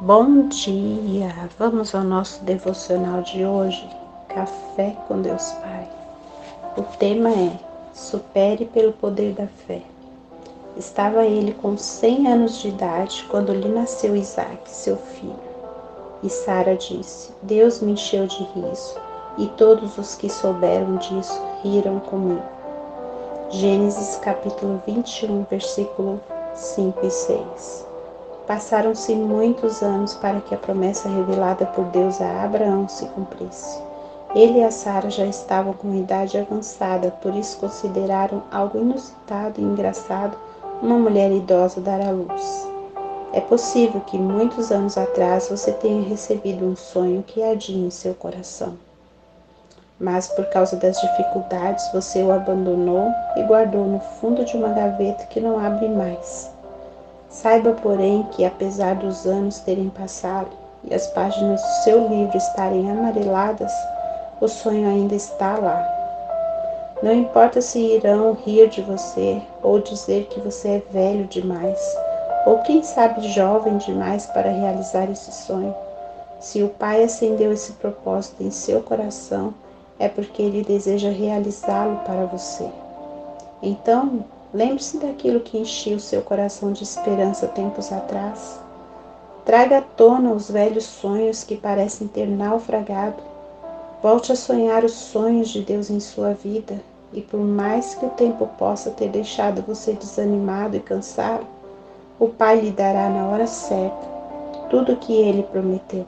Bom dia! Vamos ao nosso devocional de hoje, Café com Deus Pai. O tema é Supere pelo poder da fé. Estava ele com cem anos de idade quando lhe nasceu Isaac, seu filho. E Sara disse: Deus me encheu de riso, e todos os que souberam disso riram comigo. Gênesis capítulo 21, versículo 5 e 6. Passaram-se muitos anos para que a promessa revelada por Deus a Abraão se cumprisse. Ele e a Sara já estavam com idade avançada, por isso consideraram algo inusitado e engraçado uma mulher idosa dar à luz. É possível que muitos anos atrás você tenha recebido um sonho que ardia em seu coração. Mas por causa das dificuldades você o abandonou e guardou no fundo de uma gaveta que não abre mais. Saiba, porém, que apesar dos anos terem passado e as páginas do seu livro estarem amareladas, o sonho ainda está lá. Não importa se irão rir de você ou dizer que você é velho demais, ou quem sabe jovem demais para realizar esse sonho. Se o Pai acendeu esse propósito em seu coração, é porque ele deseja realizá-lo para você. Então, Lembre-se daquilo que enchia o seu coração de esperança tempos atrás. Traga à tona os velhos sonhos que parecem ter naufragado. Volte a sonhar os sonhos de Deus em sua vida, e por mais que o tempo possa ter deixado você desanimado e cansado, o Pai lhe dará na hora certa tudo o que ele prometeu.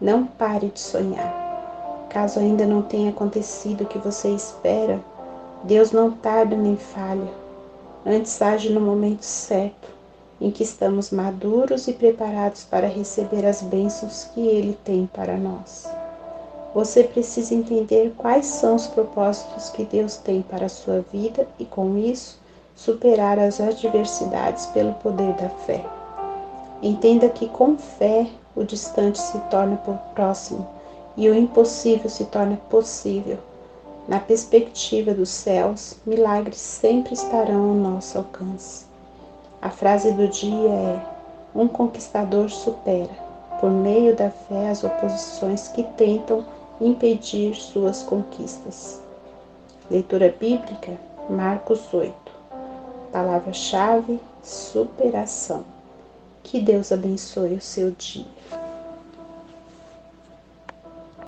Não pare de sonhar. Caso ainda não tenha acontecido o que você espera, Deus não tarda nem falha, antes age no momento certo, em que estamos maduros e preparados para receber as bênçãos que Ele tem para nós. Você precisa entender quais são os propósitos que Deus tem para a sua vida e, com isso, superar as adversidades pelo poder da fé. Entenda que com fé o distante se torna próximo e o impossível se torna possível na perspectiva dos céus, milagres sempre estarão ao nosso alcance. A frase do dia é: Um conquistador supera, por meio da fé, as oposições que tentam impedir suas conquistas. Leitura bíblica, Marcos 8. Palavra-chave: superação. Que Deus abençoe o seu dia.